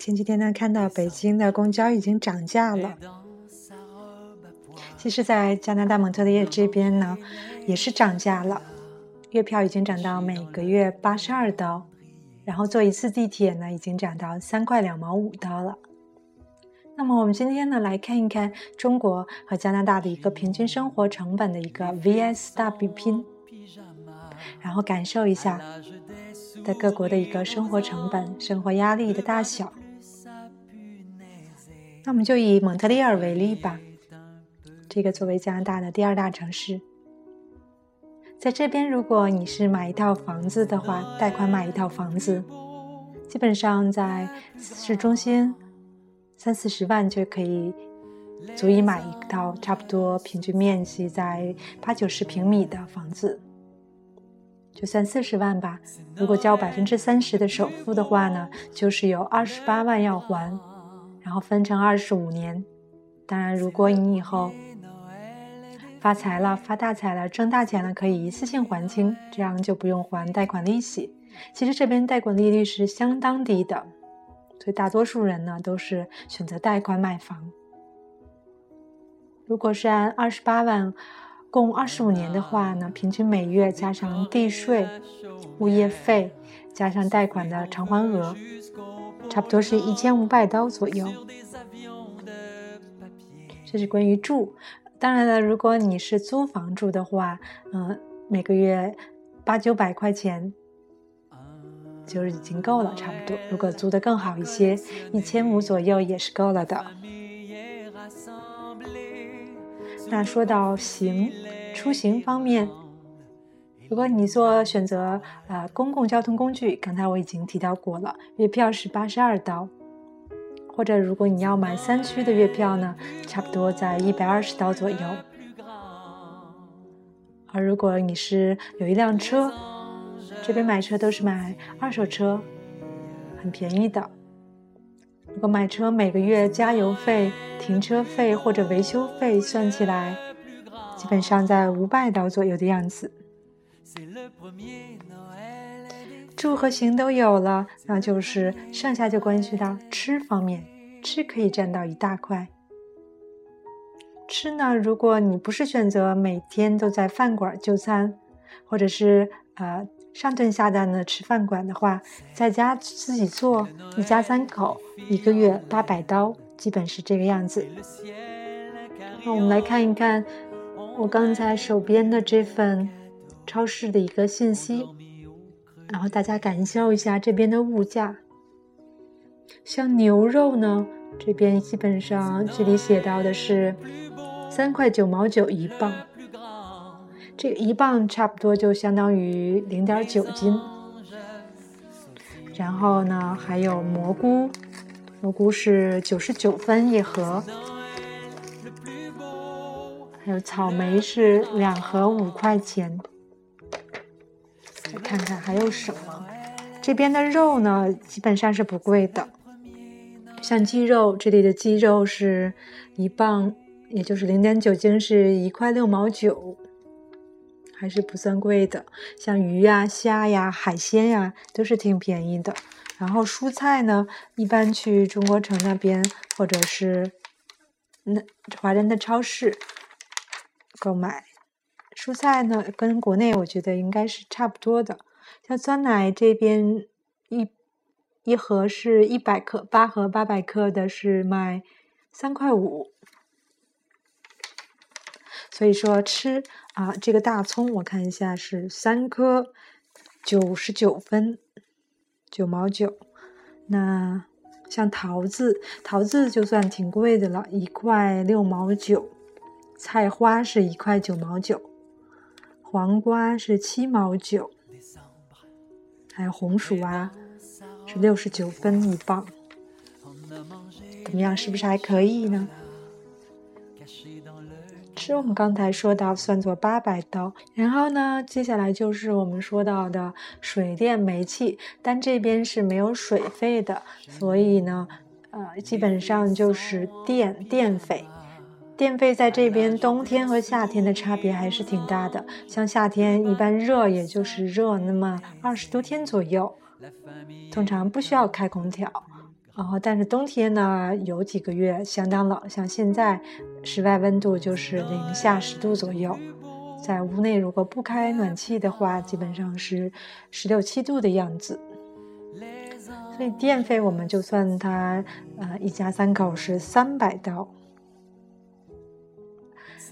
前几天呢，看到北京的公交已经涨价了。其实，在加拿大蒙特利尔这边呢，也是涨价了，月票已经涨到每个月八十二刀，然后坐一次地铁呢，已经涨到三块两毛五刀了。那么，我们今天呢，来看一看中国和加拿大的一个平均生活成本的一个 VS 大比拼，然后感受一下在各国的一个生活成本、生活压力的大小。那我们就以蒙特利尔为例吧，这个作为加拿大的第二大城市，在这边，如果你是买一套房子的话，贷款买一套房子，基本上在市中心三四十万就可以足以买一套差不多平均面积在八九十平米的房子，就算四十万吧。如果交百分之三十的首付的话呢，就是有二十八万要还。然后分成二十五年，当然，如果你以后发财了、发大财了、挣大钱了，可以一次性还清，这样就不用还贷款利息。其实这边贷款利率是相当低的，所以大多数人呢都是选择贷款买房。如果是按二十八万共二十五年的话呢，平均每月加上地税、物业费，加上贷款的偿还额。差不多是一千五百刀左右，这是关于住。当然了，如果你是租房住的话，嗯，每个月八九百块钱就是已经够了，差不多。如果租的更好一些，一千五左右也是够了的。那说到行出行方面。如果你做选择，呃，公共交通工具，刚才我已经提到过了，月票是八十二刀，或者如果你要买三区的月票呢，差不多在一百二十刀左右。而如果你是有一辆车，这边买车都是买二手车，很便宜的。如果买车每个月加油费、停车费或者维修费算起来，基本上在五百刀左右的样子。住和行都有了，那就是剩下就关系到吃方面，吃可以占到一大块。吃呢，如果你不是选择每天都在饭馆就餐，或者是呃上顿下顿的吃饭馆的话，在家自己做，一家三口一个月八百刀，基本是这个样子。那我们来看一看我刚才手边的这份。超市的一个信息，然后大家感受一下这边的物价。像牛肉呢，这边基本上这里写到的是三块九毛九一磅，这一磅差不多就相当于零点九斤。然后呢，还有蘑菇，蘑菇是九十九分一盒，还有草莓是两盒五块钱。再看看还有什么？这边的肉呢，基本上是不贵的。像鸡肉，这里的鸡肉是一磅，也就是零点九斤，是一块六毛九，还是不算贵的。像鱼呀、虾呀、海鲜呀，都是挺便宜的。然后蔬菜呢，一般去中国城那边，或者是那华人的超市购买。蔬菜呢，跟国内我觉得应该是差不多的。像酸奶这边一一盒是一百克，八盒八百克的是卖三块五。所以说吃啊，这个大葱我看一下是三颗九十九分九毛九。那像桃子，桃子就算挺贵的了，一块六毛九。菜花是一块九毛九。黄瓜是七毛九，还有红薯啊，是六十九分一磅，怎么样？是不是还可以呢？就我们刚才说到算作八百刀，然后呢，接下来就是我们说到的水电煤气，但这边是没有水费的，所以呢，呃，基本上就是电电费。电费在这边冬天和夏天的差别还是挺大的。像夏天一般热，也就是热那么二十多天左右，通常不需要开空调，然后但是冬天呢，有几个月相当冷，像现在室外温度就是零下十度左右，在屋内如果不开暖气的话，基本上是十六七度的样子。所以电费我们就算它，呃，一家三口是三百刀。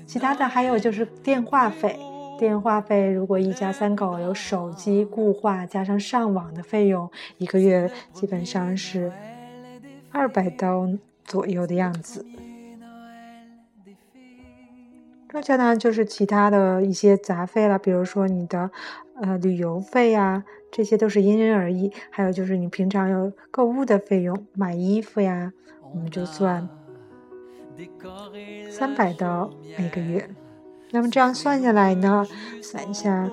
其他的还有就是电话费，电话费如果一家三口有手机固话加上上网的费用，一个月基本上是二百刀左右的样子。剩下呢就是其他的一些杂费了，比如说你的呃旅游费呀，这些都是因人而异。还有就是你平常有购物的费用，买衣服呀，我们就算。三百刀每个月，那么这样算下来呢？算一下，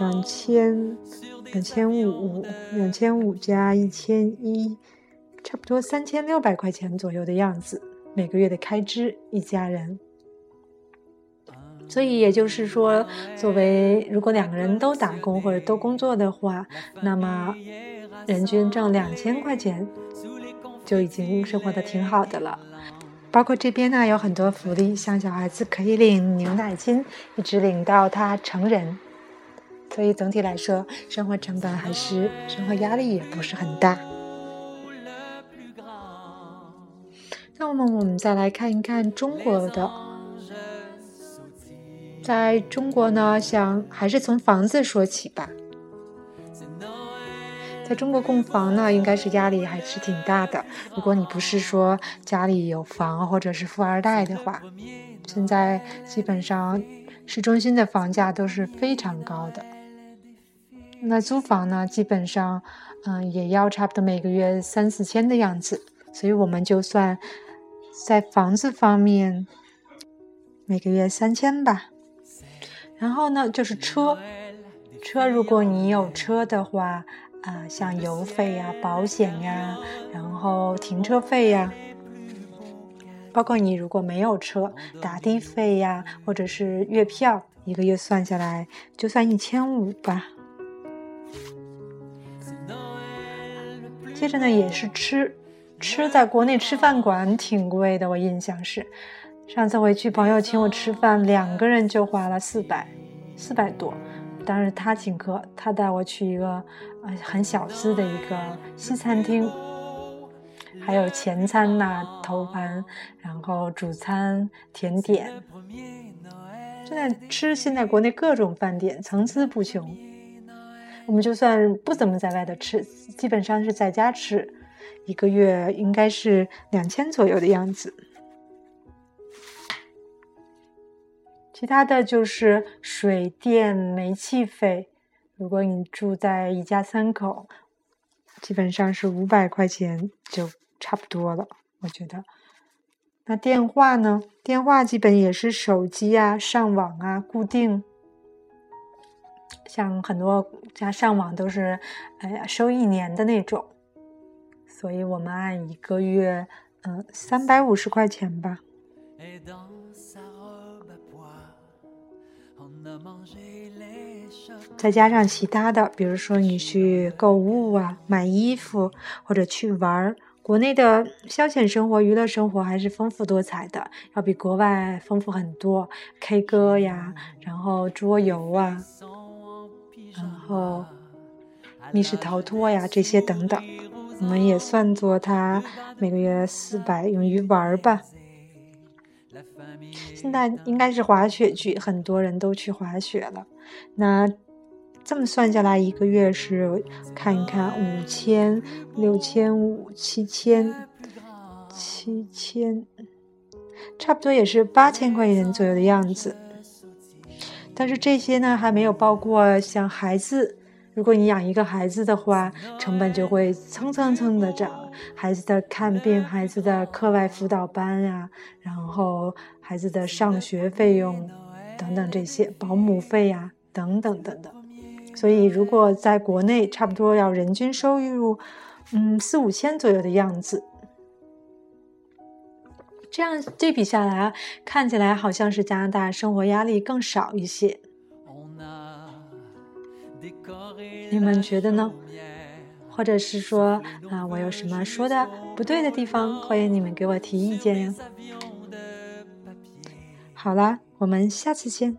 两千两千五，两千五加一千一，差不多三千六百块钱左右的样子，每个月的开支，一家人。所以也就是说，作为如果两个人都打工或者都工作的话，那么人均挣两千块钱，就已经生活的挺好的了。包括这边呢有很多福利，像小孩子可以领牛奶金，一直领到他成人。所以总体来说，生活成本还是生活压力也不是很大。那么我们再来看一看中国的，在中国呢，想还是从房子说起吧。在中国供房呢，应该是压力还是挺大的。如果你不是说家里有房或者是富二代的话，现在基本上市中心的房价都是非常高的。那租房呢，基本上嗯也要差不多每个月三四千的样子。所以我们就算在房子方面每个月三千吧。然后呢，就是车，车如果你有车的话。啊，像油费呀、保险呀，然后停车费呀，包括你如果没有车，打的费呀，或者是月票，一个月算下来就算一千五吧。接着呢，也是吃，吃在国内吃饭馆挺贵的，我印象是，上次回去朋友请我吃饭，两个人就花了四百，四百多。当时他请客，他带我去一个呃很小资的一个西餐厅，还有前餐呐、头盘，然后主餐、甜点。现在吃现在国内各种饭店层出不穷，我们就算不怎么在外头吃，基本上是在家吃，一个月应该是两千左右的样子。其他的就是水电煤气费，如果你住在一家三口，基本上是五百块钱就差不多了。我觉得，那电话呢？电话基本也是手机啊、上网啊固定，像很多家上网都是，哎呀收一年的那种，所以我们按一个月，嗯，三百五十块钱吧。再加上其他的，比如说你去购物啊、买衣服或者去玩儿，国内的消遣生活、娱乐生活还是丰富多彩的，要比国外丰富很多。K 歌呀，然后桌游啊，然后密室逃脱呀，这些等等，我们也算作他每个月四百用于玩吧。现在应该是滑雪季，很多人都去滑雪了。那这么算下来，一个月是看一看五千、六千五、七千、七千，差不多也是八千块钱左右的样子。但是这些呢，还没有包括像孩子。如果你养一个孩子的话，成本就会蹭蹭蹭的涨。孩子的看病、孩子的课外辅导班呀，然后孩子的上学费用等等这些，保姆费呀等等等等。所以，如果在国内，差不多要人均收入，嗯，四五千左右的样子。这样对比下来，看起来好像是加拿大生活压力更少一些。你们觉得呢？或者是说啊，我有什么说的不对的地方，欢迎你们给我提意见呀。好啦，我们下次见。